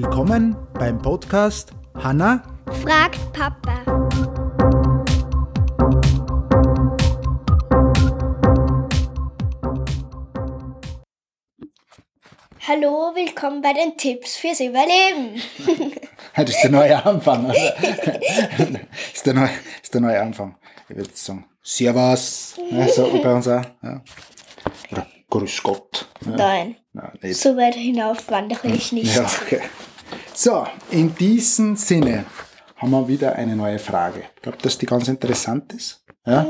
Willkommen beim Podcast Hanna fragt Papa. Hallo, willkommen bei den Tipps fürs Überleben. Das ist der neue Anfang. Oder? Das ist, der neue, ist der neue Anfang. Ich würde sagen, Servus. Ja, so bei uns auch. Ja. Oder Grüß Gott. Ja. Nein, Nein, so weit hinauf wandere ich nicht. Ja, okay. So, in diesem Sinne haben wir wieder eine neue Frage. Ich glaube, dass die ganz interessant ist. Ja?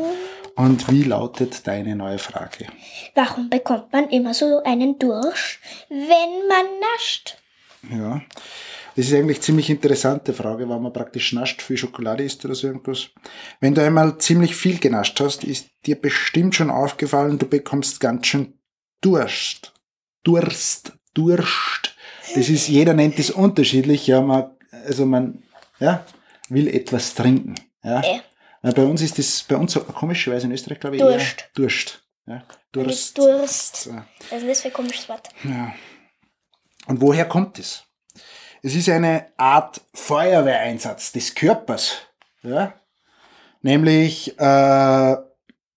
Und wie lautet deine neue Frage? Warum bekommt man immer so einen Durst, wenn man nascht? Ja, das ist eigentlich eine ziemlich interessante Frage, weil man praktisch nascht, viel Schokolade isst oder so irgendwas. Wenn du einmal ziemlich viel genascht hast, ist dir bestimmt schon aufgefallen, du bekommst ganz schön Durst. Durst, Durst. Das ist, jeder nennt das unterschiedlich, ja, man, also man, ja, will etwas trinken, ja. Äh. Weil Bei uns ist das, bei uns komischerweise in Österreich, glaube ich, Durst. eher Durst. Ja, Durst. Durst. So. Ist das für ein komisches Wort? Ja. Und woher kommt es? Es ist eine Art Feuerwehreinsatz des Körpers, ja? nämlich äh,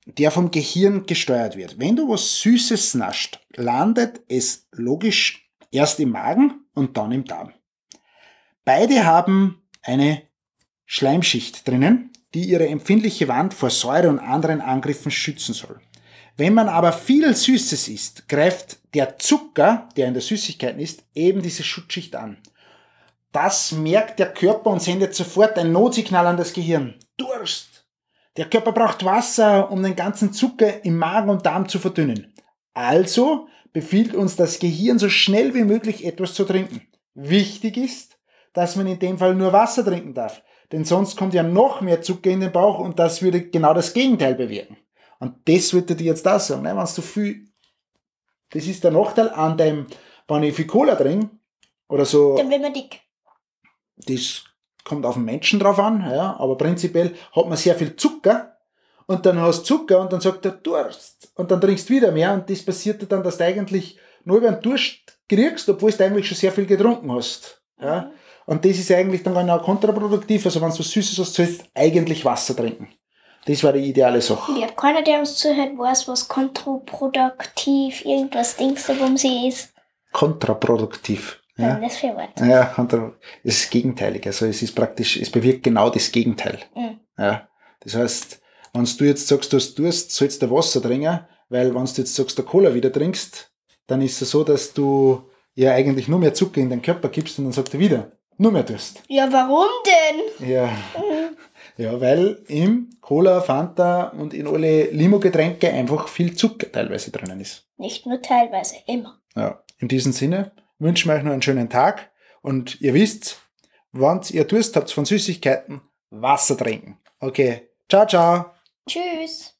der vom Gehirn gesteuert wird. Wenn du was Süßes nascht, landet es logisch erst im Magen und dann im Darm. Beide haben eine Schleimschicht drinnen, die ihre empfindliche Wand vor Säure und anderen Angriffen schützen soll. Wenn man aber viel Süßes isst, greift der Zucker, der in der Süßigkeit ist, eben diese Schutzschicht an. Das merkt der Körper und sendet sofort ein Notsignal an das Gehirn. Durst! Der Körper braucht Wasser, um den ganzen Zucker im Magen und Darm zu verdünnen. Also befiehlt uns das Gehirn so schnell wie möglich etwas zu trinken. Wichtig ist, dass man in dem Fall nur Wasser trinken darf, denn sonst kommt ja noch mehr Zucker in den Bauch und das würde genau das Gegenteil bewirken. Und das würde dir jetzt da sagen, ne? wenn du viel, das ist der Nachteil an dem, wenn ich viel Cola trinke, oder so, Dann wird man dick. das kommt auf den Menschen drauf an, ja, aber prinzipiell hat man sehr viel Zucker und dann hast du Zucker und dann sagt er Durst und dann trinkst du wieder mehr und das passiert dir dann, dass du eigentlich nur über einen Durst kriegst, obwohl du eigentlich schon sehr viel getrunken hast. Ja. Und das ist eigentlich dann genau kontraproduktiv, also wenn du was Süßes hast, sollst du eigentlich Wasser trinken. Das war die ideale Sache. Ja, keiner, der uns zuhört, weiß, was kontraproduktiv, irgendwas Dings, worum sie ist. Kontraproduktiv. Ja. Ja, Das für Wort. ja kontra, das ist gegenteilig. Also es ist praktisch, es bewirkt genau das Gegenteil. Mhm. Ja. Das heißt, wenn du jetzt sagst, du hast Durst, sollst du Wasser trinken, weil wenn du jetzt sagst, du Cola wieder trinkst, dann ist es so, dass du ja eigentlich nur mehr Zucker in den Körper gibst und dann sagt er wieder, nur mehr Durst. Ja, warum denn? Ja. Ja, weil im Cola, Fanta und in alle Limo-Getränke einfach viel Zucker teilweise drinnen ist. Nicht nur teilweise, immer. Ja, in diesem Sinne wünschen wir euch noch einen schönen Tag und ihr wisst, wenn ihr Durst habt von Süßigkeiten, Wasser trinken. Okay, ciao, ciao. Tschüss.